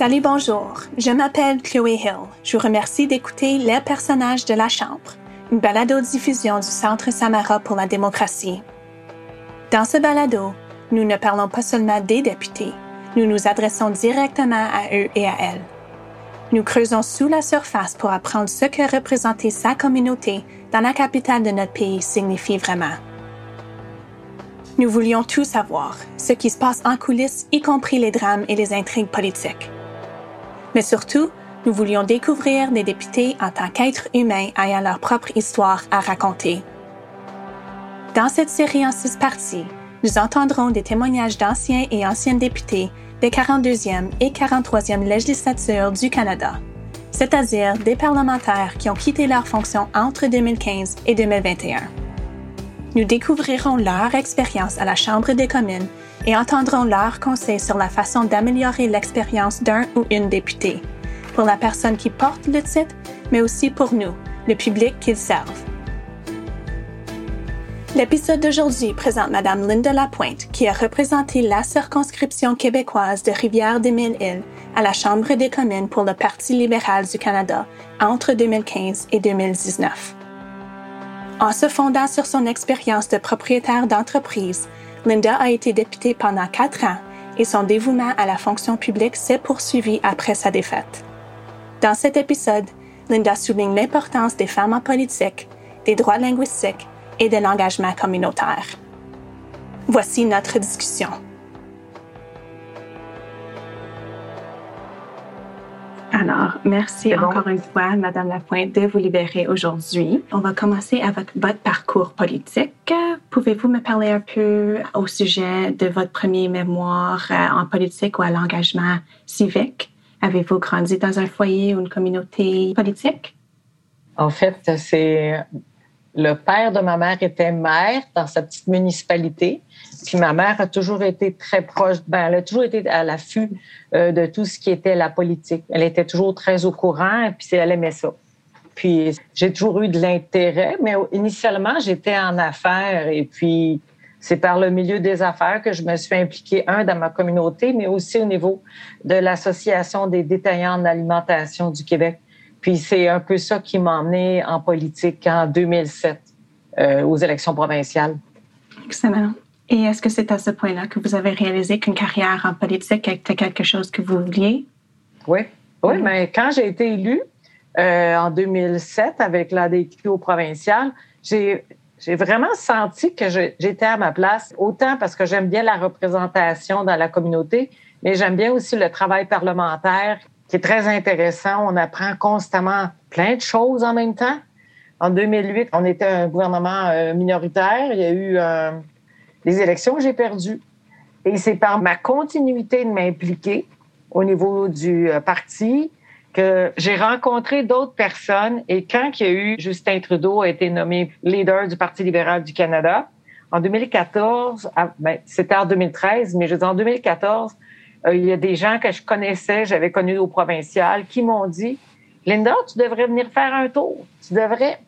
Salut, bonjour. Je m'appelle Chloé Hill. Je vous remercie d'écouter Les personnages de la Chambre, une balado-diffusion du Centre Samara pour la démocratie. Dans ce balado, nous ne parlons pas seulement des députés, nous nous adressons directement à eux et à elles. Nous creusons sous la surface pour apprendre ce que représenter sa communauté dans la capitale de notre pays signifie vraiment. Nous voulions tout savoir, ce qui se passe en coulisses, y compris les drames et les intrigues politiques. Mais surtout, nous voulions découvrir des députés en tant qu'êtres humains ayant leur propre histoire à raconter. Dans cette série en six parties, nous entendrons des témoignages d'anciens et anciennes députés des 42e et 43e législatures du Canada, c'est-à-dire des parlementaires qui ont quitté leur fonction entre 2015 et 2021. Nous découvrirons leur expérience à la Chambre des communes et entendrons leurs conseils sur la façon d'améliorer l'expérience d'un ou une députée, pour la personne qui porte le titre, mais aussi pour nous, le public qu'ils servent. L'épisode d'aujourd'hui présente Mme Linda Lapointe, qui a représenté la circonscription québécoise de Rivière-des-Mille-Îles à la Chambre des communes pour le Parti libéral du Canada entre 2015 et 2019. En se fondant sur son expérience de propriétaire d'entreprise, Linda a été députée pendant quatre ans et son dévouement à la fonction publique s'est poursuivi après sa défaite. Dans cet épisode, Linda souligne l'importance des femmes en politique, des droits linguistiques et de l'engagement communautaire. Voici notre discussion. Alors, merci encore une fois, Madame Lapointe, de vous libérer aujourd'hui. On va commencer avec votre parcours politique. Pouvez-vous me parler un peu au sujet de votre premier mémoire euh, en politique ou à l'engagement civique? Avez-vous grandi dans un foyer ou une communauté politique? En fait, c'est le père de ma mère était maire dans sa petite municipalité. Puis ma mère a toujours été très proche, ben, elle a toujours été à l'affût euh, de tout ce qui était la politique. Elle était toujours très au courant et puis elle aimait ça. Puis j'ai toujours eu de l'intérêt, mais initialement j'étais en affaires et puis c'est par le milieu des affaires que je me suis impliquée, un, dans ma communauté, mais aussi au niveau de l'Association des détaillants en alimentation du Québec. Puis c'est un peu ça qui m'a emmené en politique en 2007 euh, aux élections provinciales. Excellent. Et est-ce que c'est à ce point-là que vous avez réalisé qu'une carrière en politique était quelque chose que vous vouliez? Oui, oui, mais quand j'ai été élue euh, en 2007 avec l'ADQ au provincial, j'ai j'ai vraiment senti que j'étais à ma place, autant parce que j'aime bien la représentation dans la communauté, mais j'aime bien aussi le travail parlementaire qui est très intéressant. On apprend constamment plein de choses en même temps. En 2008, on était un gouvernement euh, minoritaire. Il y a eu euh, les élections que j'ai perdues. Et c'est par ma continuité de m'impliquer au niveau du euh, parti que j'ai rencontré d'autres personnes. Et quand il y a eu Justin Trudeau a été nommé leader du Parti libéral du Canada, en 2014, ah, ben, c'était en 2013, mais je en 2014, euh, il y a des gens que je connaissais, j'avais connus au provincial, qui m'ont dit, Linda, tu devrais venir faire un tour. Tu devrais.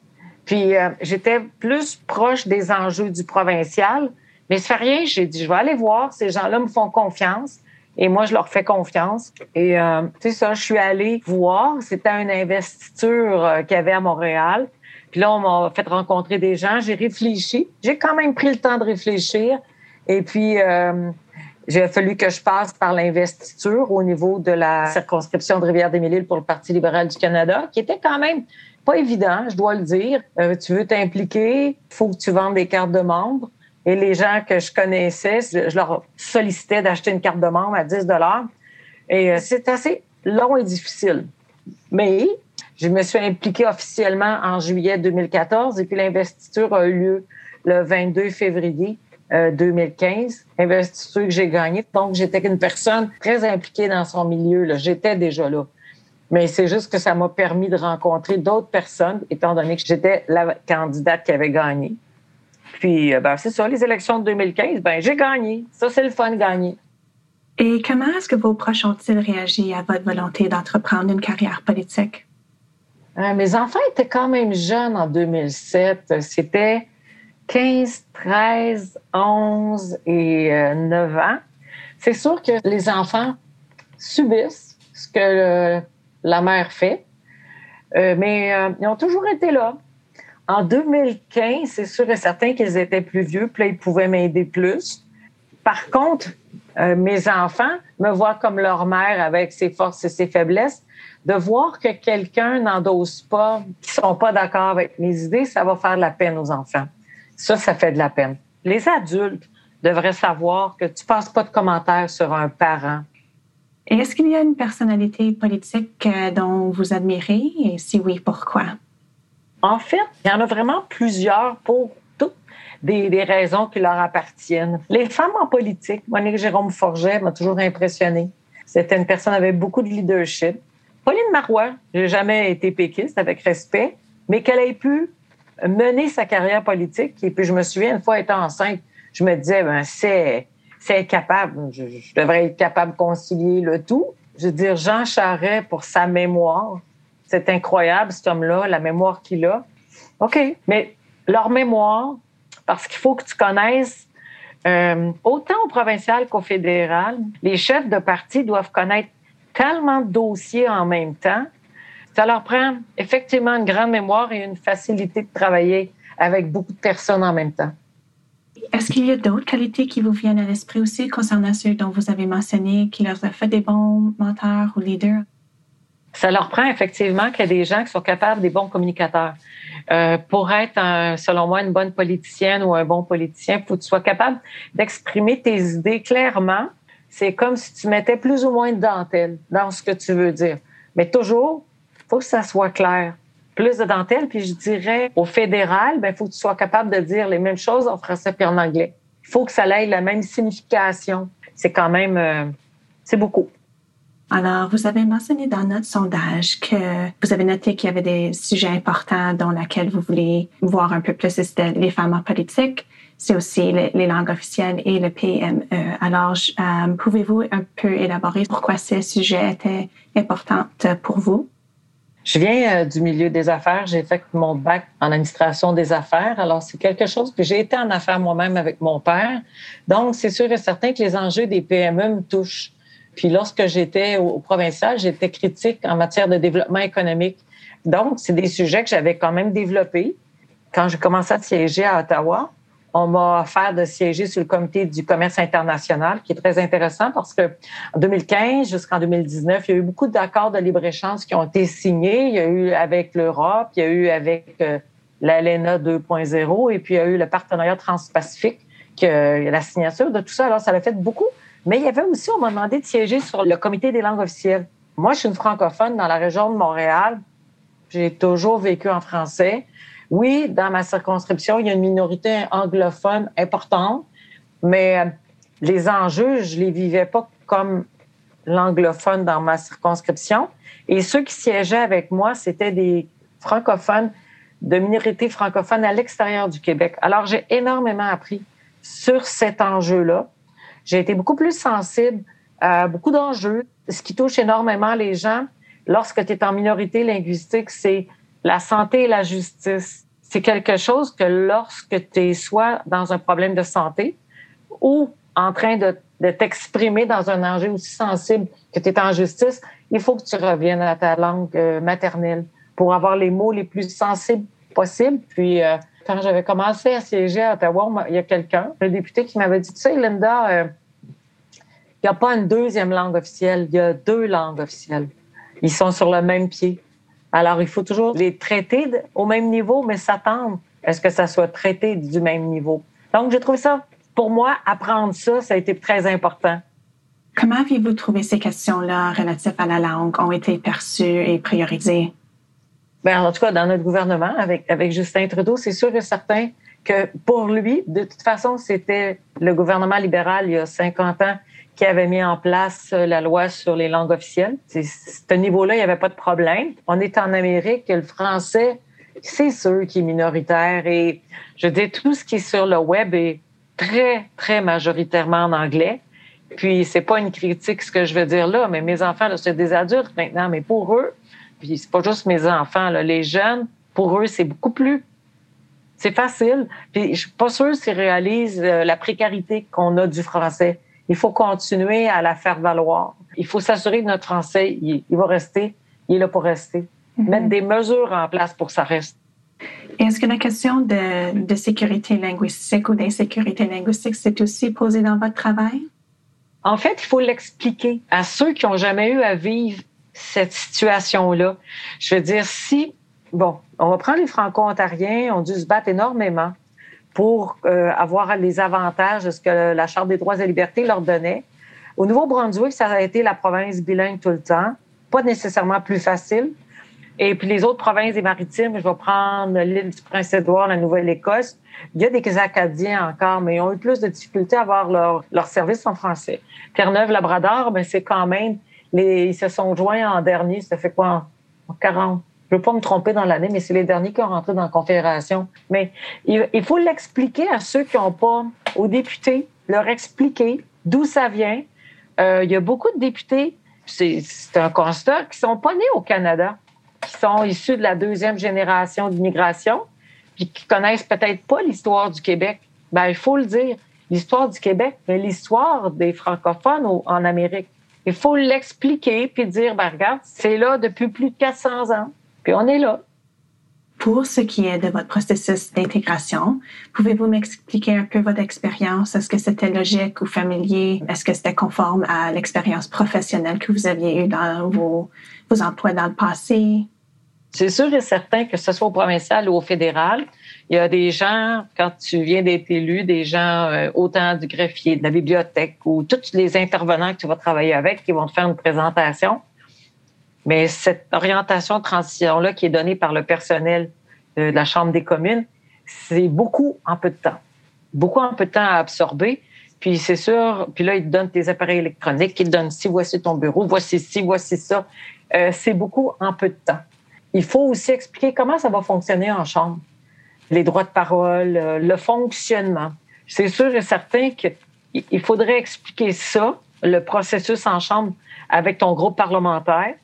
Puis euh, j'étais plus proche des enjeux du provincial. Mais ça fait rien, j'ai dit, je vais aller voir, ces gens-là me font confiance. Et moi, je leur fais confiance. Et euh, tu sais ça, je suis allée voir. C'était une investiture euh, qu'il y avait à Montréal. Puis là, on m'a fait rencontrer des gens. J'ai réfléchi. J'ai quand même pris le temps de réfléchir. Et puis, euh, j'ai fallu que je passe par l'investiture au niveau de la circonscription de Rivière-des-Mille pour le Parti libéral du Canada, qui était quand même pas évident, je dois le dire. Euh, tu veux t'impliquer, faut que tu vendes des cartes de membres. Et les gens que je connaissais, je leur sollicitais d'acheter une carte de membre à 10 Et euh, c'est assez long et difficile. Mais je me suis impliquée officiellement en juillet 2014 et puis l'investiture a eu lieu le 22 février 2015. Euh, investiture que j'ai gagnée. Donc, j'étais une personne très impliquée dans son milieu. J'étais déjà là. Mais c'est juste que ça m'a permis de rencontrer d'autres personnes, étant donné que j'étais la candidate qui avait gagné. Puis, euh, ben, c'est ça, les élections de 2015, ben, j'ai gagné. Ça, c'est le fun de gagner. Et comment est-ce que vos proches ont-ils réagi à votre volonté d'entreprendre une carrière politique? Euh, mes enfants étaient quand même jeunes en 2007. C'était 15, 13, 11 et 9 euh, ans. C'est sûr que les enfants subissent ce que la mère fait. Euh, mais euh, ils ont toujours été là. En 2015, c'est sûr et certain qu'ils étaient plus vieux, puis ils pouvaient m'aider plus. Par contre, mes enfants me voient comme leur mère avec ses forces et ses faiblesses. De voir que quelqu'un n'endosse pas, qui sont pas d'accord avec mes idées, ça va faire de la peine aux enfants. Ça, ça fait de la peine. Les adultes devraient savoir que tu passes pas de commentaires sur un parent. Et est-ce qu'il y a une personnalité politique euh, dont vous admirez? Et si oui, pourquoi? En fait, il y en a vraiment plusieurs pour toutes des, raisons qui leur appartiennent. Les femmes en politique, Monique Jérôme Forget m'a toujours impressionnée. C'était une personne avec beaucoup de leadership. Pauline Marois, j'ai jamais été péquiste avec respect, mais qu'elle ait pu mener sa carrière politique. Et puis, je me souviens, une fois étant enceinte, je me disais, ben, c'est, c'est capable, je, devrais être capable de concilier le tout. Je veux dire, Jean Charest, pour sa mémoire, c'est incroyable, cet homme-là, la mémoire qu'il a. OK, mais leur mémoire, parce qu'il faut que tu connaisses, euh, autant au provincial qu'au fédéral, les chefs de parti doivent connaître tellement de dossiers en même temps. Ça leur prend effectivement une grande mémoire et une facilité de travailler avec beaucoup de personnes en même temps. Est-ce qu'il y a d'autres qualités qui vous viennent à l'esprit aussi concernant ceux dont vous avez mentionné, qui leur a fait des bons menteurs ou leaders? Ça leur prend effectivement qu'il y a des gens qui sont capables des bons communicateurs. Euh, pour être, selon moi, une bonne politicienne ou un bon politicien, il faut que tu sois capable d'exprimer tes idées clairement. C'est comme si tu mettais plus ou moins de dentelle dans ce que tu veux dire. Mais toujours, faut que ça soit clair plus de dentelle. Puis je dirais, au fédéral, ben, faut que tu sois capable de dire les mêmes choses en français puis en anglais. Il faut que ça ait la même signification. C'est quand même, euh, c'est beaucoup. Alors, vous avez mentionné dans notre sondage que vous avez noté qu'il y avait des sujets importants dans lesquels vous voulez voir un peu plus. C'était les femmes en politique, c'est aussi les, langues officielles et le PME. Alors, euh, pouvez-vous un peu élaborer pourquoi ces sujets étaient importants pour vous? Je viens euh, du milieu des affaires. J'ai fait mon bac en administration des affaires. Alors, c'est quelque chose que j'ai été en affaires moi-même avec mon père. Donc, c'est sûr et certain que les enjeux des PME me touchent. Puis, lorsque j'étais au, provincial, j'étais critique en matière de développement économique. Donc, c'est des sujets que j'avais quand même développés. Quand j'ai commencé à siéger à Ottawa, on m'a offert de siéger sur le comité du commerce international, qui est très intéressant parce que en 2015 jusqu'en 2019, il y a eu beaucoup d'accords de libre-échange qui ont été signés. Il y a eu avec l'Europe, il y a eu avec euh, l'ALENA 2.0 et puis il y a eu le partenariat transpacifique, que, la signature de tout ça. Alors, ça l'a fait beaucoup. Mais il y avait aussi, on m'a demandé de siéger sur le comité des langues officielles. Moi, je suis une francophone dans la région de Montréal. J'ai toujours vécu en français. Oui, dans ma circonscription, il y a une minorité anglophone importante, mais euh, les enjeux, je les vivais pas comme l'anglophone dans ma circonscription. Et ceux qui siégeaient avec moi, c'était des francophones de minorités francophones à l'extérieur du Québec. Alors, j'ai énormément appris sur cet enjeu-là. J'ai été beaucoup plus sensible à beaucoup d'enjeux. Ce qui touche énormément les gens lorsque tu es en minorité linguistique, c'est la santé et la justice, c'est quelque chose que lorsque tu es soit dans un problème de santé ou en train de, t'exprimer dans un enjeu aussi sensible que tu es en justice, il faut que tu reviennes à ta langue euh, maternelle pour avoir les mots les plus sensibles possibles. Puis, euh, quand j'avais commencé à siéger à Ottawa, il y a quelqu'un, le député, qui m'avait dit, tu sais, Linda, euh, il n'y a pas une deuxième langue officielle, il y a deux langues officielles. Ils sont sur le même pied. Alors, il faut toujours les traiter au même niveau, mais s'attendre à ce que ça soit traité du même niveau. Donc, j'ai trouvé ça, pour moi, apprendre ça, ça a été très important. Comment avez-vous trouvé ces questions-là relatives à la langue ont été perçues et priorisées? Bien, en tout cas, dans notre gouvernement, avec, avec Justin Trudeau, c'est sûr et certain que pour lui, de toute façon, c'était le gouvernement libéral il y a 50 ans qui avait mis en place euh, la loi sur les langues officielles. C'est, ce niveau-là, il n'y avait pas de problème. On est en Amérique, le français, c'est sûr qui est minoritaire. Et je dis, tout ce qui est sur le web est très, très majoritairement en anglais. Puis, c'est pas une critique ce que je veux dire là, mais mes enfants, c'est des adultes maintenant, mais pour eux, puis c'est pas juste mes enfants, là, les jeunes, pour eux, c'est beaucoup plus c'est facile. Puis je suis pas sûre s'ils réalisent euh, la précarité qu'on a du français. Il faut continuer à la faire valoir. Il faut s'assurer que notre français, il, va rester, il est là pour rester. Mm-hmm. Mettre des mesures en place pour que ça reste. Est-ce que la question de, de sécurité linguistique ou d'insécurité linguistique, c'est aussi posé dans votre travail? En fait, il faut l'expliquer à ceux qui n'ont jamais eu à vivre cette situation-là. Je veux dire, si, bon, on va prendre les Franco-Ontariens, ont dû se battre énormément pour euh, avoir les avantages de ce que la Charte des droits et libertés leur donnait. Au Nouveau-Brunswick, ça a été la province bilingue tout le temps, pas nécessairement plus facile. Et puis les autres provinces des maritimes, je vais prendre l'île du Prince-Édouard, la Nouvelle-Écosse. Il y a des Acadiens encore, mais ils ont eu plus de difficultés à avoir leur, leur service en français. Terre-Neuve-Labrador, ben c'est quand même, les, ils se sont joints en dernier, ça fait quoi, en 40, je ne veux pas me tromper dans l'année, mais c'est les derniers qui ont rentré dans la Confédération. Mais il, faut l'expliquer à ceux qui n'ont pas, aux députés, leur expliquer d'où ça vient. Euh, il y a beaucoup de députés, c'est un constat, qui sont pas nés au Canada, qui sont issus de la deuxième génération d'immigration, puis qui connaissent peut-être pas l'histoire du Québec. Ben, il faut le dire, l'histoire du Québec, mais l'histoire des francophones en Amérique. Il faut l'expliquer puis dire, ben regarde, c'est là depuis plus de 400 ans. Puis on est là. Pour ce qui est de votre processus d'intégration, pouvez-vous m'expliquer un peu votre expérience? Est-ce que c'était logique ou familier? Est-ce que c'était conforme à l'expérience professionnelle que vous aviez eue dans vos, vos emplois dans le passé? C'est sûr et certain que ce soit au provincial ou au fédéral, il y a des gens, quand tu viens d'être élu, des gens euh, autant du greffier, de la bibliothèque ou tous les intervenants que tu vas travailler avec qui vont te faire une présentation. Mais cette orientation transition-là qui est donnée par le personnel de la Chambre des communes, c'est beaucoup en peu de temps. Beaucoup en peu de temps à absorber. Puis c'est sûr, puis là, ils te donnent tes appareils électroniques, ils te donnent si voici ton bureau, voici ci, voici ça. Euh, c'est beaucoup en peu de temps. Il faut aussi expliquer comment ça va fonctionner en chambre. Les droits de parole, euh, le fonctionnement. C'est sûr et certain qu'il faudrait expliquer ça, le processus en chambre, avec ton groupe parlementaire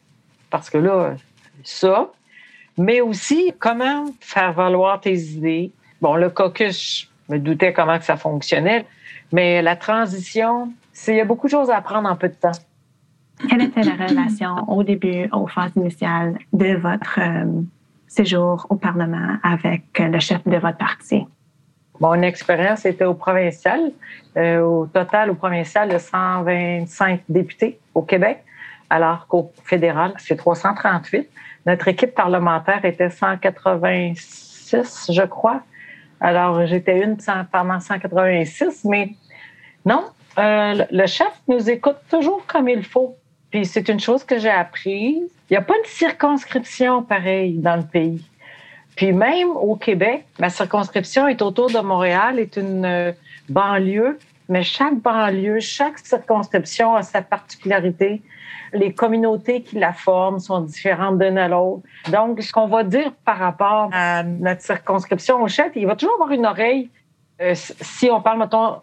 parce que là, ça, mais aussi comment faire valoir tes idées. Bon, le caucus, je me doutais comment que ça fonctionnait, mais la transition, il y a beaucoup de choses à apprendre en peu de temps. Quelle était la relation au début, aux phases initiales de votre euh, séjour au Parlement avec le chef de votre parti? Mon expérience était au provincial. Euh, au total, au provincial, de 125 députés au Québec alors qu'au fédéral, c'est 338. Notre équipe parlementaire était 186, je crois. Alors, j'étais une pendant 186, mais non, euh, le chef nous écoute toujours comme il faut. Puis c'est une chose que j'ai apprise. Il n'y a pas de circonscription pareille dans le pays. Puis même au Québec, ma circonscription est autour de Montréal, est une euh, banlieue, mais chaque banlieue, chaque circonscription a sa particularité, les communautés qui la forment sont différentes d'une à l'autre. Donc, ce qu'on va dire par rapport à notre circonscription au chef, il va toujours avoir une oreille. Euh, si on parle, mettons,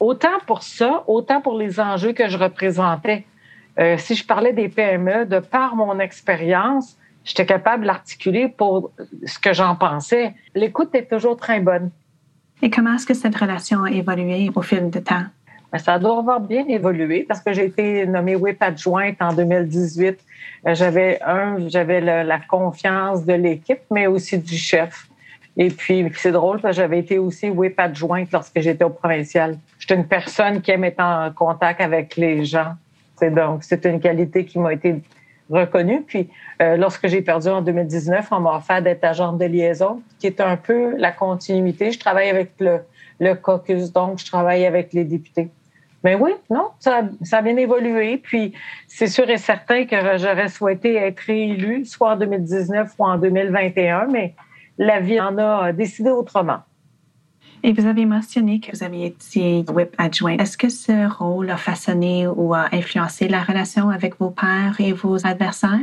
autant pour ça, autant pour les enjeux que je représentais. Euh, si je parlais des PME, de par mon expérience, j'étais capable de l'articuler pour ce que j'en pensais. L'écoute est toujours très bonne. Et comment est-ce que cette relation a évolué au fil du temps? Ben, ça doit avoir bien évolué parce que j'ai été nommée WIP adjointe en 2018. Euh, j'avais un, j'avais la confiance de l'équipe, mais aussi du chef. Et puis, c'est drôle parce que j'avais été aussi WIP adjointe lorsque j'étais au provincial. J'étais une personne qui aime être en contact avec les gens. C'est donc, c'est une qualité qui m'a été reconnue. Puis, euh, lorsque j'ai perdu en 2019, on m'a offert d'être agent de liaison, qui est un peu la continuité. Je travaille avec le, le caucus, donc je travaille avec les députés. Mais oui, non, ça, ça a bien évolué. Puis c'est sûr et certain que j'aurais souhaité être réélu, soit en 2019 ou en 2021, mais la vie en a décidé autrement. Et vous avez mentionné que vous aviez été whip adjoint. Est-ce que ce rôle a façonné ou a influencé la relation avec vos pairs et vos adversaires?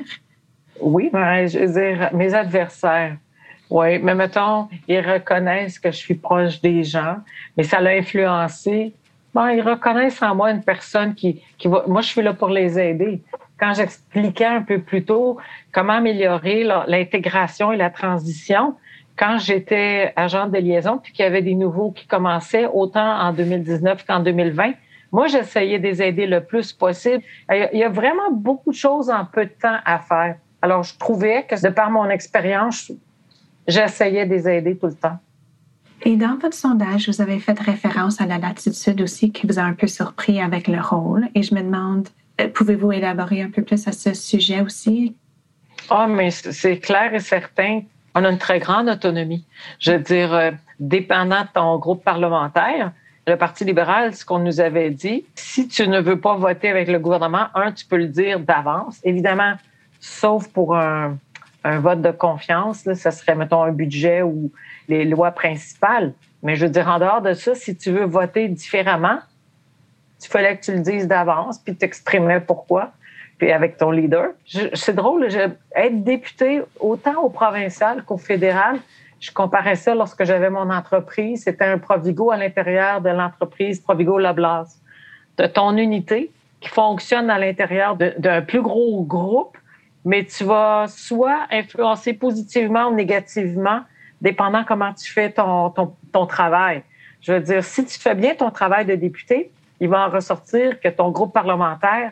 Oui, ben, je veux dire, mes adversaires. Oui, mais mettons, ils reconnaissent que je suis proche des gens, mais ça l'a influencé Bon, ils reconnaissent en moi une personne qui, qui va. Moi, je suis là pour les aider. Quand j'expliquais un peu plus tôt comment améliorer l'intégration et la transition, quand j'étais agente de liaison, puis qu'il y avait des nouveaux qui commençaient autant en 2019 qu'en 2020, Moi, j'essayais de les aider le plus possible. Il y a vraiment beaucoup de choses en peu de temps à faire. Alors, je trouvais que de par mon expérience, j'essayais de les aider tout le temps. Et dans votre sondage, vous avez fait référence à la latitude aussi qui vous a un peu surpris avec le rôle. Et je me demande, euh, pouvez-vous élaborer un peu plus à ce sujet aussi? Ah, mais c'est clair et certain. On a une très grande autonomie. Je veux dire, euh, dépendant de ton groupe parlementaire, le Parti libéral, ce qu'on nous avait dit, si tu ne veux pas voter avec le gouvernement, un, tu peux le dire d'avance. Évidemment, sauf pour un, un vote de confiance, là, ça serait, mettons, un budget ou les lois principales. Mais je veux dire, en dehors de ça, si tu veux voter différemment, il fallait que tu le dises d'avance, puis t'exprimer pourquoi, puis avec ton leader. C'est drôle, être député autant au provincial qu'au fédéral, je comparais ça lorsque j'avais mon entreprise. C'était un Provigo à l'intérieur de l'entreprise Provigo Lablas. De ton unité qui fonctionne à l'intérieur d'un plus gros groupe, mais tu vas soit influencer positivement ou négativement dépendant comment tu fais ton, ton, travail. Je veux dire, si tu fais bien ton travail de député, il va en ressortir que ton groupe parlementaire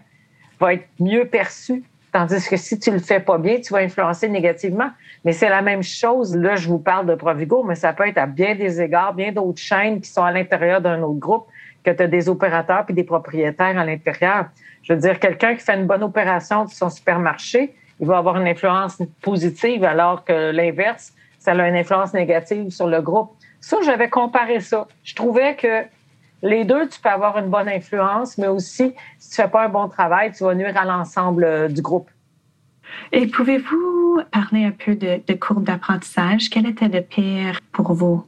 va être mieux perçu. Tandis que si tu le fais pas bien, tu vas influencer négativement. Mais c'est la même chose. Là, je vous parle de Provigo, mais ça peut être à bien des égards, bien d'autres chaînes qui sont à l'intérieur d'un autre groupe, que tu as des opérateurs puis des propriétaires à l'intérieur. Je veux dire, quelqu'un qui fait une bonne opération de son supermarché, il va avoir une influence positive, alors que l'inverse, ça a une influence négative sur le groupe. Ça, j'avais comparé ça. Je trouvais que les deux, tu peux avoir une bonne influence, mais aussi, si tu fais pas un bon travail, tu vas nuire à l'ensemble euh, du groupe. Et pouvez-vous parler un peu de, de courbe d'apprentissage? Quel était le pire pour vous?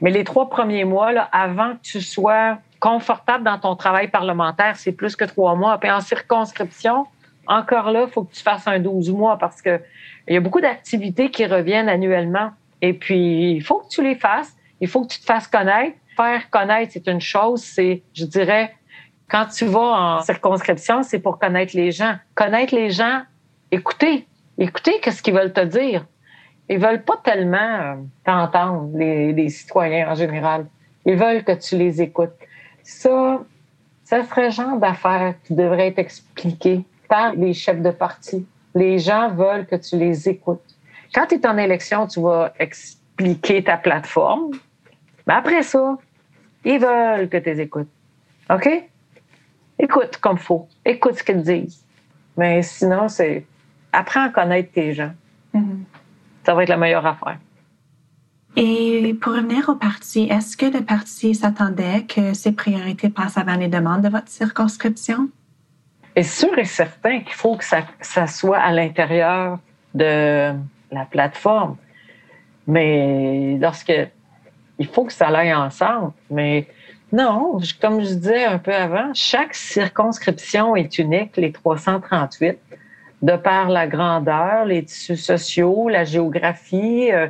Mais les trois premiers mois, là, avant que tu sois confortable dans ton travail parlementaire, c'est plus que trois mois. Puis en circonscription, encore là, il faut que tu fasses un 12 mois parce que il y a beaucoup d'activités qui reviennent annuellement. Et puis, il faut que tu les fasses. Il faut que tu te fasses connaître. Faire connaître, c'est une chose. C'est, je dirais, quand tu vas en circonscription, c'est pour connaître les gens. Connaître les gens, écouter. Écouter qu'est-ce qu'ils veulent te dire. Ils veulent pas tellement euh, t'entendre, les, les citoyens en général. Ils veulent que tu les écoutes. Ça, ça serait le genre d'affaires qui devrait être expliqué les chefs de parti. Les gens veulent que tu les écoutes. Quand tu es en élection, tu vas expliquer ta plateforme. Mais après ça, ils veulent que tu les écoutes. OK? Écoute comme faut. Écoute ce qu'ils disent. Mais sinon, c'est apprends à connaître tes gens. Mm-hmm. Ça va être la meilleure affaire. Et pour revenir au parti, est-ce que le parti s'attendait que ses priorités passent avant les demandes de votre circonscription? Est sûr et certain qu'il faut que ça, ça soit à l'intérieur de la plateforme. Mais lorsque il faut que ça aille ensemble. Mais non, comme je disais un peu avant, chaque circonscription est unique, les 338, de par la grandeur, les tissus sociaux, la géographie, euh,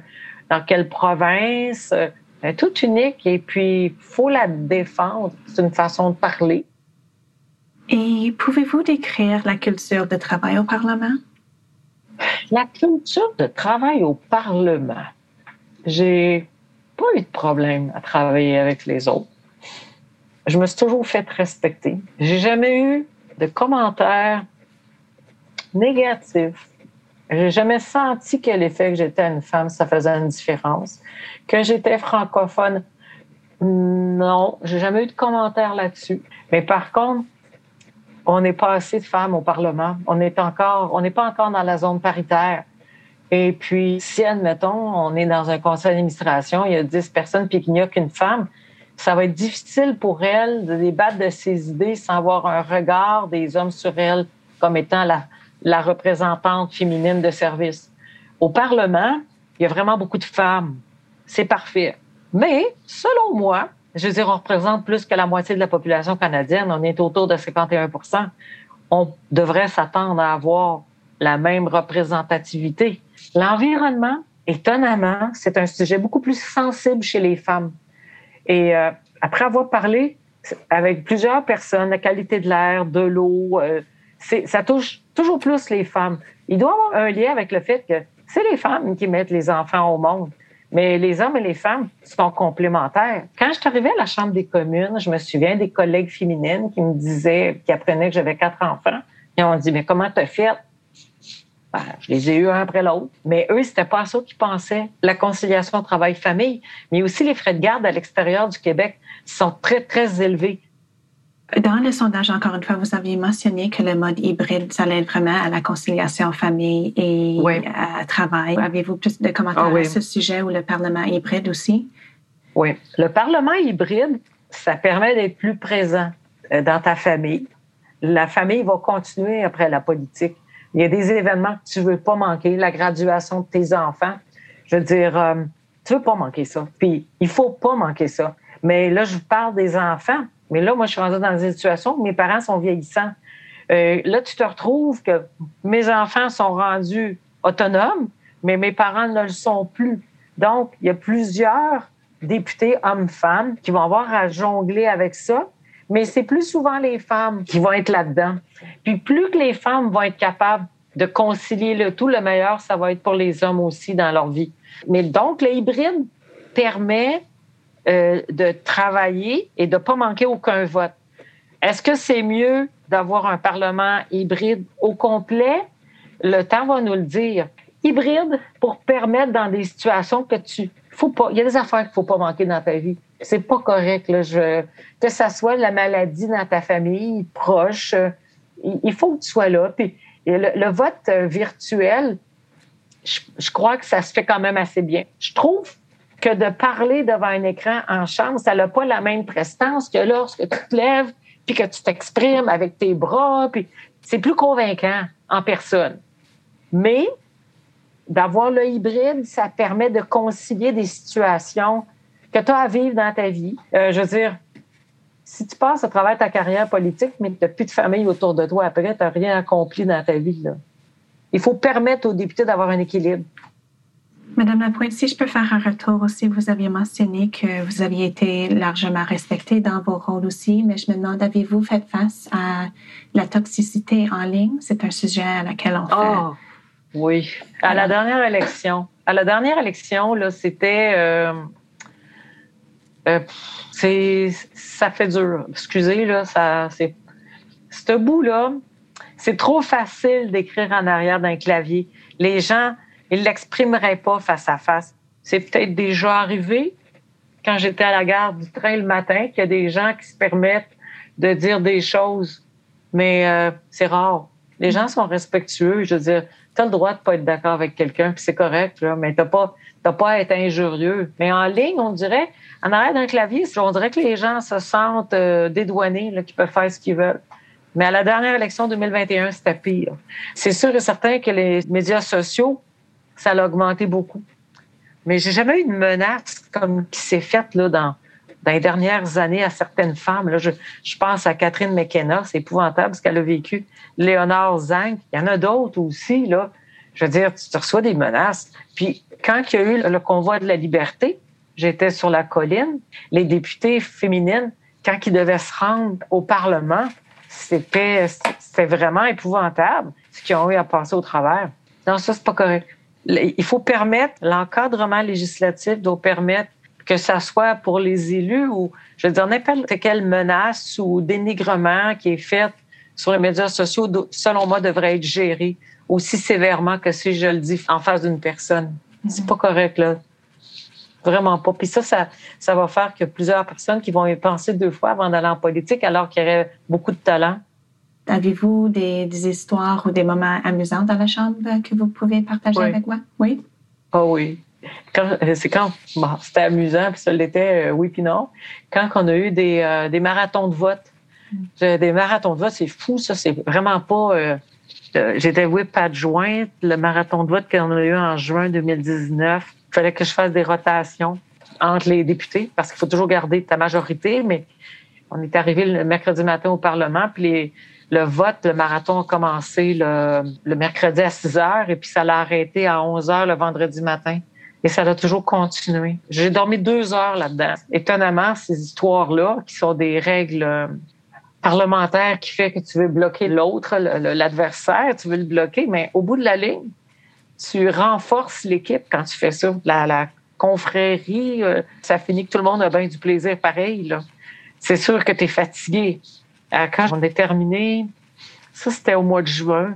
dans quelle province, euh, tout unique. Et puis, il faut la défendre. C'est une façon de parler. Et pouvez-vous décrire la culture de travail au Parlement? La culture de travail au Parlement. J'ai pas eu de problème à travailler avec les autres. Je me suis toujours fait respecter. J'ai jamais eu de commentaires négatifs. J'ai jamais senti que l'effet que j'étais une femme, ça faisait une différence. Que j'étais francophone, non, j'ai jamais eu de commentaires là-dessus. Mais par contre, on n'est pas assez de femmes au Parlement. On est encore, on n'est pas encore dans la zone paritaire. Et puis, si, admettons, on est dans un conseil d'administration, il y a 10 personnes puis qu'il n'y a qu'une femme, ça va être difficile pour elle de débattre de ses idées sans avoir un regard des hommes sur elle comme étant la, la représentante féminine de service. Au Parlement, il y a vraiment beaucoup de femmes. C'est parfait. Mais, selon moi, je veux dire, on représente plus que la moitié de la population canadienne. On est autour de 51% On devrait s'attendre à avoir la même représentativité. L'environnement, étonnamment, c'est un sujet beaucoup plus sensible chez les femmes. Et euh, après avoir parlé avec plusieurs personnes, la qualité de l'air, de l'eau, euh, ça touche toujours plus les femmes. Il doit avoir un lien avec le fait que c'est les femmes qui mettent les enfants au monde. Mais les hommes et les femmes sont complémentaires. Quand je suis arrivée à la Chambre des communes, je me souviens des collègues féminines qui me disaient, qui apprenaient que j'avais quatre enfants. Et on dit, mais comment t'as fait? Ben, je les ai eus un après l'autre. Mais eux, c'était pas ça qu'ils pensaient. La conciliation travail-famille, mais aussi les frais de garde à l'extérieur du Québec sont très, très élevés. Dans le sondage, encore une fois, vous aviez mentionné que le mode hybride, ça l'aide vraiment à la conciliation famille et à travail. Avez-vous plus de commentaires ah à ce sujet ou le Parlement hybride aussi? Oui. Le Parlement hybride, ça permet d'être plus présent euh, dans ta famille. La famille va continuer après la politique. Il y a des événements que tu veux pas manquer, la graduation de tes enfants. Je veux dire, euh, tu veux pas manquer ça. Puis, il faut pas manquer ça. Mais là, je vous parle des enfants. Mais là, moi, je suis rendue dans une situation où mes parents sont vieillissants. Euh, là, tu te retrouves que mes enfants sont rendus autonomes, mais mes parents ne le sont plus. Donc, il y a plusieurs députés hommes-femmes qui vont avoir à jongler avec ça, mais c'est plus souvent les femmes qui vont être là-dedans. Puis plus que les femmes vont être capables de concilier le tout, le meilleur, ça va être pour les hommes aussi dans leur vie. Mais donc, le hybride permet euh, de travailler et de ne pas manquer aucun vote. Est-ce que c'est mieux d'avoir un Parlement hybride au complet? Le temps va nous le dire. Hybride pour permettre dans des situations que tu... Faut pas, il y a des affaires qu'il faut pas manquer dans ta vie. C'est pas correct. Là. Que ça soit la maladie dans ta famille, proche, il faut que tu sois là. Puis le, vote euh, virtuel, je, crois que ça se fait quand même assez bien. Je trouve que de parler devant un écran en chambre, ça n'a pas la même prestance que lorsque tu te lèves puis que tu t'exprimes avec tes bras. Puis c'est plus convaincant en personne. Mais d'avoir le hybride, ça permet de concilier des situations que tu as à vivre dans ta vie. Euh, je veux dire, si tu passes à travers ta carrière politique, mais tu n'as plus de famille autour de toi après, tu n'as rien accompli dans ta vie. Il faut permettre aux députés d'avoir un équilibre. Madame Lapointe, si je peux faire un retour aussi, vous aviez mentionné que vous aviez été largement respectée dans vos rôles aussi, mais je me demande, avez-vous fait face à la toxicité en ligne? C'est un sujet à laquelle on fait. Oh, oui. À la dernière élection. À la dernière élection, là, c'était. Euh, euh, c'est, ça fait dur. Excusez, là, c'est. Ce bout-là, c'est trop facile d'écrire en arrière d'un clavier. Les gens il l'exprimerait pas face à face. C'est peut-être déjà arrivé quand j'étais à la gare du train le matin qu'il y a des gens qui se permettent de dire des choses, mais euh, c'est rare. Les gens sont respectueux. Je veux dire, tu as le droit de pas être d'accord avec quelqu'un, puis c'est correct, là, mais tu pas, pas à être injurieux. Mais en ligne, on dirait, en arrière d'un clavier, on dirait que les gens se sentent euh, dédouanés, qu'ils peuvent faire ce qu'ils veulent. Mais à la dernière élection 2021, c'était pire. C'est sûr et certain que les médias sociaux ça l'a augmenté beaucoup. Mais j'ai jamais eu de menace comme qui s'est faite là, dans, dans les dernières années à certaines femmes. Là, je, je pense à Catherine McKenna, c'est épouvantable ce qu'elle a vécu. Léonard Zang, il y en a d'autres aussi. Là. Je veux dire, tu reçois des menaces. Puis quand il y a eu le convoi de la liberté, j'étais sur la colline, les députés féminines, quand ils devaient se rendre au Parlement, c'était, c'était vraiment épouvantable ce qu'ils ont eu à passer au travers. Non, ça, c'est pas correct il faut permettre, l'encadrement législatif doit permettre que ça soit pour les élus ou, je veux dire, n'importe quelle menace ou dénigrement qui est fait sur les médias sociaux, selon moi, devrait être géré aussi sévèrement que si je le dis en face d'une personne. C'est pas correct, là. Vraiment pas. Puis ça, ça, ça va faire que plusieurs personnes qui vont y penser deux fois avant d'aller en politique alors qu'il y aurait beaucoup de talent Avez-vous des, histoires ou des moments amusants dans la chambre que vous pouvez partager avec moi? Oui? Ah oui. Euh, c'est quand bon, c'était amusant, puis ça l'était, euh, oui puis non. Quand on a eu des, euh, des marathons de vote, mm. des marathons de vote, c'est fou, ça, c'est vraiment pas. J'étais whip adjointe, le marathon de vote qu'on a eu en juin 2019. Il fallait que je fasse des rotations entre les députés parce qu'il faut toujours garder ta majorité, mais on est arrivé le mercredi matin au Parlement, puis les, le vote, le marathon a commencé le, mercredi à 6 heures et puis ça l'a arrêté à 11 heures le vendredi matin. Et ça a toujours continué. J'ai dormi deux heures là-dedans. Étonnamment, ces histoires-là, qui sont des règles euh, parlementaires qui fait que tu veux bloquer l'autre, l'adversaire, tu veux le bloquer, mais au bout de la ligne, tu renforces l'équipe quand tu fais ça. La, la confrérie, euh, ça finit que tout le monde a bien du plaisir pareil. C'est sûr que tu es fatigué. Euh, quand on est terminé, ça c'était au mois de juin,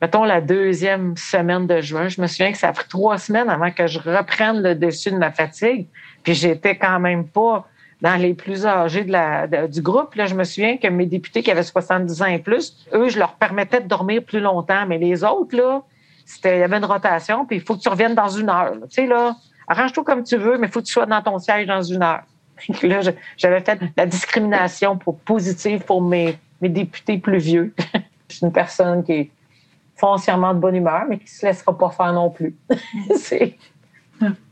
mettons la deuxième semaine de juin, je me souviens que ça a pris trois semaines avant que je reprenne le dessus de ma fatigue. Puis j'étais quand même pas dans les plus âgés de la, du groupe. Là, je me souviens que mes députés qui avaient 70 ans et plus, eux, je leur permettais de dormir plus longtemps. Mais les autres, là, c'était, il y avait une rotation, puis il faut que tu reviennes dans une heure. Tu sais, là, arrange-toi comme tu veux, mais il faut que tu sois dans ton siège dans une heure. là, j'avais fait la discrimination pour, positive pour mes, mes députés plus vieux. je suis une personne qui est foncièrement de bonne humeur, mais qui se laissera pas faire non plus. c'est...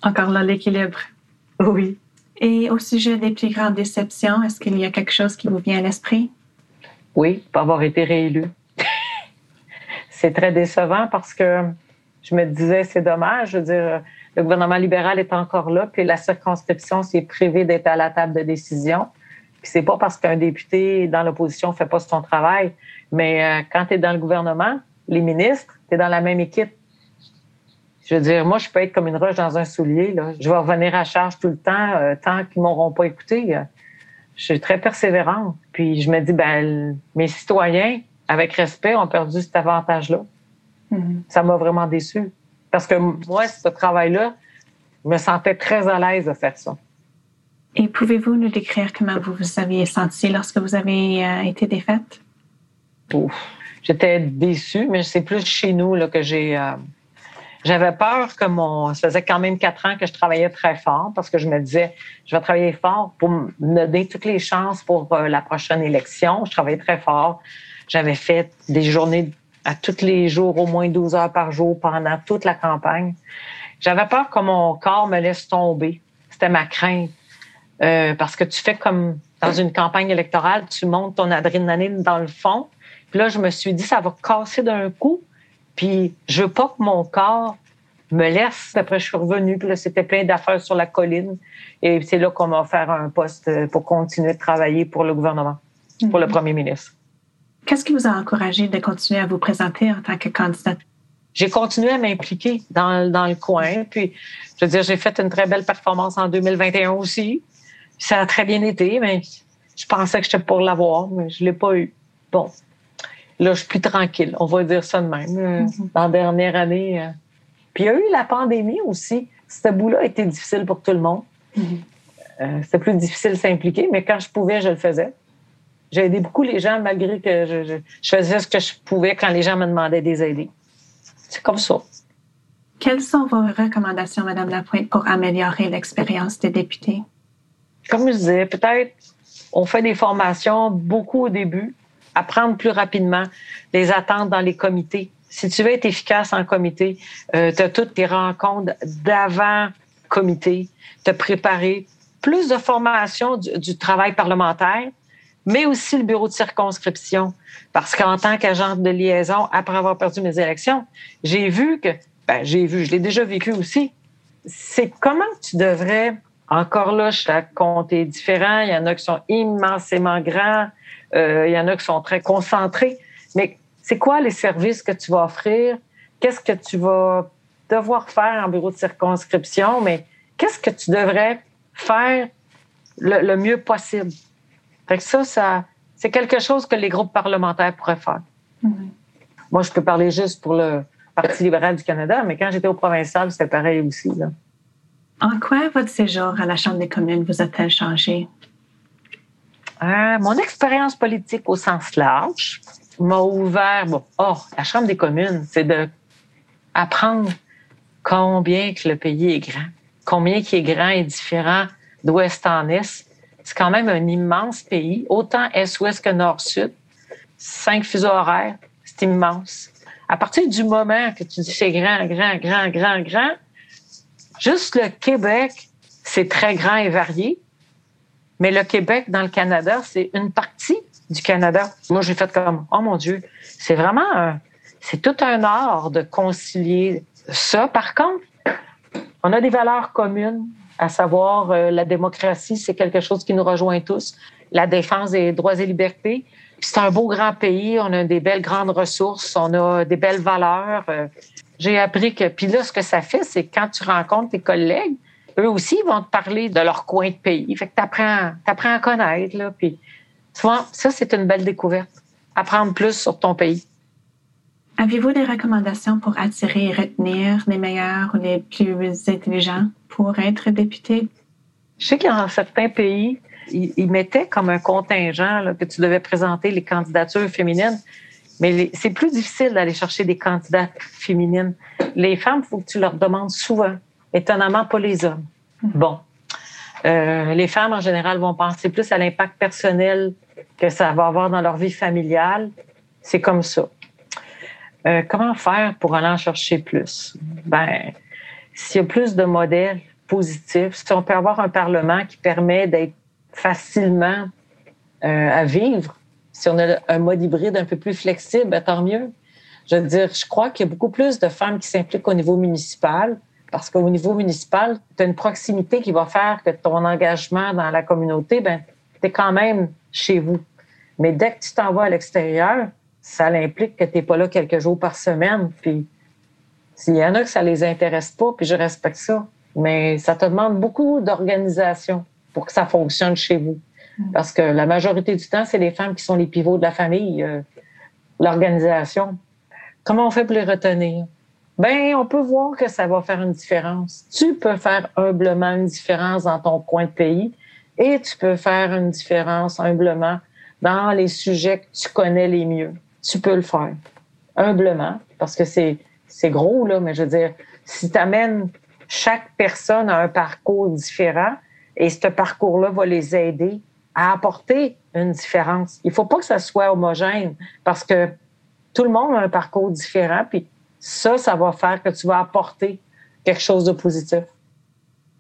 Encore là, l'équilibre. Oui. Et au sujet des plus grandes déceptions, est-ce qu'il y a quelque chose qui vous vient à l'esprit? Oui, pas avoir été réélu. c'est très décevant parce que je me disais, c'est dommage. Je veux dire, le gouvernement libéral est encore là, puis la circonscription s'est privée d'être à la table de décision. Puis c'est pas parce qu'un député dans l'opposition fait pas son travail, mais euh, quand tu es dans le gouvernement, les ministres, tu es dans la même équipe. Je veux dire, moi, je peux être comme une roche dans un soulier. Là. Je vais revenir à charge tout le temps, euh, tant qu'ils m'auront pas écouté. Euh, je suis très persévérante. Puis je me dis, ben, mes citoyens, avec respect, ont perdu cet avantage-là. Mm-hmm. Ça m'a vraiment déçu. Parce que moi, ce travail-là, je me sentais très à l'aise de faire ça. Et pouvez-vous nous décrire comment vous vous aviez senti lorsque vous avez euh, été défaite? J'étais déçue, mais c'est plus chez nous là, que j'ai j'avais peur que mon. Ça faisait quand même quatre ans que je travaillais très fort parce que je me disais, je vais travailler fort pour me donner toutes les chances pour euh, la prochaine élection. Je travaillais très fort. J'avais fait des journées à tous les jours, au moins 12 heures par jour pendant toute la campagne. J'avais peur que mon corps me laisse tomber. C'était ma crainte. Euh, parce que tu fais comme dans une campagne électorale, tu montes ton adrénaline dans le fond. Puis là, je me suis dit, ça va casser d'un coup. Puis je veux pas que mon corps me laisse. Après, je suis revenue, puis là, c'était plein d'affaires sur la colline. Et c'est là qu'on m'a offert un poste pour continuer de travailler pour le gouvernement, pour le mhm. premier ministre. Qu'est-ce qui vous a encouragé de continuer à vous présenter en tant que candidate? J'ai continué à m'impliquer dans, dans le coin. Puis, je veux dire, j'ai fait une très belle performance en 2021 aussi. Ça a très bien été, mais je pensais que j'étais pour l'avoir, mais je l'ai pas eu. Bon, Là, je suis plus tranquille. On va dire ça de même. Euh, mm-hmm. Dans la dernière année. Euh. Puis il y a eu la pandémie aussi. Ce bout-là a été difficile pour tout le monde. Euh, c'était plus difficile de s'impliquer, mais quand je pouvais, je le faisais. J'ai aidé beaucoup les gens malgré que je, faisais ce que je pouvais quand les gens me demandaient des aider. C'est comme ça. Quelles sont vos recommandations, Madame Lapointe, pour améliorer l'expérience des députés? Comme je disais, peut-être on fait des formations beaucoup au début apprendre plus rapidement, les attentes dans les comités. Si tu veux être efficace en comité, euh, tu as toutes tes rencontres d'avant comité, te préparer, plus de formation du, travail parlementaire, mais aussi le bureau de circonscription. Parce qu'en tant qu'agent de liaison, après avoir perdu mes élections, j'ai vu que, ben, j'ai vu, je l'ai déjà vécu aussi, c'est comment tu devrais, encore là, chaque compte est différent, il y en a qui sont immensément grands, euh, il y en a qui sont très concentrés. Mais c'est quoi les services que tu vas offrir? Qu'est-ce que tu vas devoir faire en bureau de circonscription? Mais qu'est-ce que tu devrais faire le, mieux possible? Fait que ça, ça c'est quelque chose que les groupes parlementaires pourraient faire. Mm-hmm. Moi, je peux parler juste pour le Parti libéral du Canada, mais quand j'étais au provincial, c'était pareil aussi. En quoi votre séjour à la Chambre des communes vous a-t-elle changé? Euh, mon expérience politique au sens large m'a ouvert. Bon, oh, la Chambre des communes, c'est de apprendre combien que le pays est grand, combien qui est grand et différent d'ouest en est. C'est quand même un immense pays, autant est-ouest que nord-sud. Cinq fuseaux horaires, c'est immense. À partir du moment que tu dis c'est grand, grand, grand, grand, grand, juste le Québec, c'est très grand et varié. Mais le Québec dans le Canada, c'est une partie du Canada. Moi, j'ai fait comme, oh mon Dieu, c'est vraiment, c'est tout un art de concilier ça. Par contre, on a des valeurs communes, à savoir euh, la démocratie, c'est quelque chose qui nous rejoint tous, la défense des droits et libertés. C'est un beau grand pays, on a des belles grandes ressources, on a des belles valeurs. Euh, j'ai appris que, puis là, ce que ça fait, c'est quand tu rencontres tes collègues, eux aussi vont te parler de leur coin de pays. Fait que tu apprends, à connaître. Là, puis, vois, ça, c'est une belle découverte. Apprendre plus sur ton pays. Avez-vous des recommandations pour attirer et retenir les meilleurs ou les plus intelligents pour être député? Je sais qu'il y a certains pays, ils, mettaient comme un contingent que tu devais présenter les candidatures féminines. Mais c'est plus difficile d'aller chercher des candidates féminines. Les femmes, il faut que tu leur demandes souvent. Étonnamment, pas les hommes. Mm-hmm. Bon. Euh, les femmes, en général, vont penser plus à l'impact personnel que ça va avoir dans leur vie familiale. C'est comme ça. Euh, comment faire pour aller en chercher plus? Ben, s'il y a plus de modèles positifs, si on peut avoir un Parlement qui permet d'être facilement euh, à vivre, si on a un mode hybride un peu plus flexible, ben, tant mieux. Je veux dire, je crois qu'il y a beaucoup plus de femmes qui s'impliquent au niveau municipal parce qu'au niveau municipal, tu as une proximité qui va faire que ton engagement dans la communauté, ben, tu es quand même chez vous. Mais dès que tu t'en vas à l'extérieur, ça implique que tu n'es pas là quelques jours par semaine. Puis s'il y en a que ça les intéresse pas, puis je respecte ça, mais ça te demande beaucoup d'organisation pour que ça fonctionne chez vous. Mm. Parce que la majorité du temps, c'est les femmes qui sont les pivots de la famille, euh, l'organisation. Comment on fait pour les retenir? Ben, on peut voir que ça va faire une différence. Tu peux faire humblement une différence dans ton coin de pays et tu peux faire une différence humblement dans les sujets que tu connais les mieux tu peux le faire humblement parce que c'est c'est gros là, mais je veux dire, si tu amènes chaque personne à un parcours différent et ce parcours-là va les aider à apporter une différence. Il faut pas que ça soit homogène parce que tout le monde a un parcours différent, puis ça, ça va faire que tu vas apporter quelque chose de positif.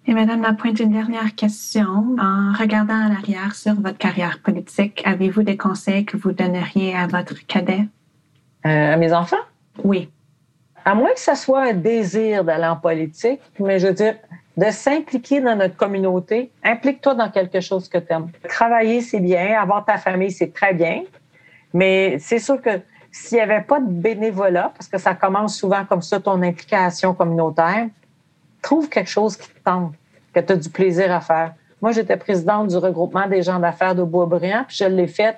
Et Madame Lapointe, une dernière question. En regardant à l'arrière sur votre carrière politique, avez-vous des conseils que vous donneriez à votre cadet? Euh, à mes enfants? Oui. À moins que ce soit un désir d'aller en politique, mais je veux dire, de s'impliquer dans notre communauté, implique-toi dans quelque chose que tu aimes. Travailler, c'est bien. Avoir ta famille, c'est très bien. Mais c'est sûr que s'il n'y avait pas de bénévolat, parce que ça commence souvent comme ça, ton implication communautaire, trouve quelque chose qui te tente, que tu as du plaisir à faire. Moi, j'étais présidente du regroupement des gens d'affaires de Boisbriand, puis je l'ai fait.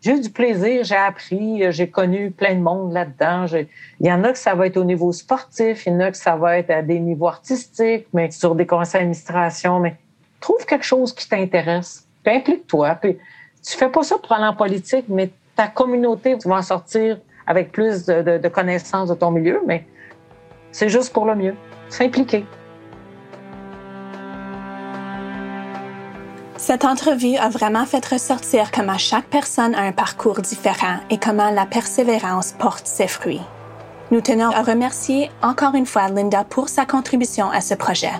J'ai eu du plaisir, j'ai appris, j'ai connu plein de monde là-dedans. Il y en a que ça va être au niveau sportif, il y en a que ça va être à des niveaux artistiques, mais sur des conseils d'administration. Mais trouve quelque chose qui t'intéresse, puis implique-toi. Puis tu fais pas ça pour aller en politique, mais ta communauté va en sortir avec plus de, de connaissances de ton milieu, mais c'est juste pour le mieux s'impliquer. Cette entrevue a vraiment fait ressortir comment chaque personne a un parcours différent et comment la persévérance porte ses fruits. Nous tenons à remercier encore une fois Linda pour sa contribution à ce projet.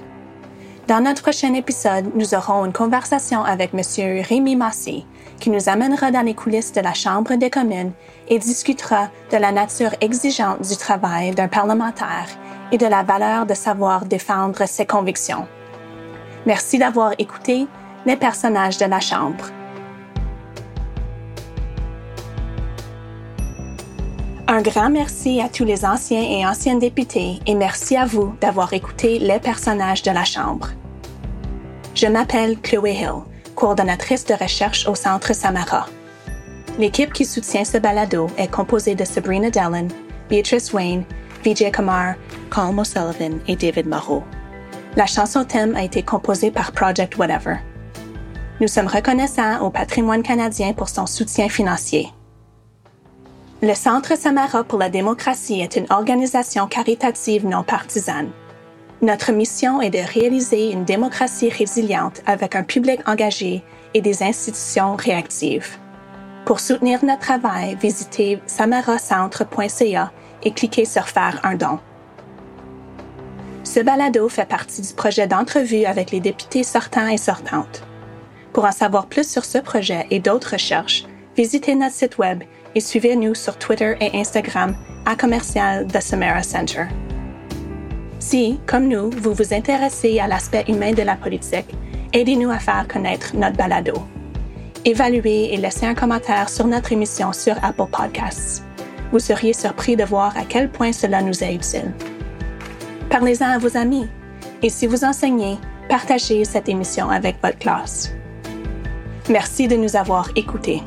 Dans notre prochain épisode, nous aurons une conversation avec M. Rémi Massy, qui nous amènera dans les coulisses de la Chambre des communes et discutera de la nature exigeante du travail d'un parlementaire et de la valeur de savoir défendre ses convictions. Merci d'avoir écouté les personnages de la Chambre. Un grand merci à tous les anciens et anciennes députés et merci à vous d'avoir écouté les personnages de la Chambre. Je m'appelle Chloé Hill, coordonnatrice de recherche au Centre Samara. L'équipe qui soutient ce balado est composée de Sabrina Dellen, Beatrice Wayne, Vijay Kumar, Colm O'Sullivan et David Moreau. La chanson thème a été composée par Project Whatever. Nous sommes reconnaissants au patrimoine canadien pour son soutien financier. Le Centre Samara pour la démocratie est une organisation caritative non partisane. Notre mission est de réaliser une démocratie résiliente avec un public engagé et des institutions réactives. Pour soutenir notre travail, visitez samaracentre.ca et cliquez sur Faire un don. Ce balado fait partie du projet d'entrevue avec les députés sortants et sortantes. Pour en savoir plus sur ce projet et d'autres recherches, visitez notre site web et suivez-nous sur Twitter et Instagram à commercial The Samara Center. Si, comme nous, vous vous intéressez à l'aspect humain de la politique, aidez-nous à faire connaître notre balado. Évaluez et laissez un commentaire sur notre émission sur Apple Podcasts vous seriez surpris de voir à quel point cela nous est utile. Parlez-en à vos amis et si vous enseignez, partagez cette émission avec votre classe. Merci de nous avoir écoutés.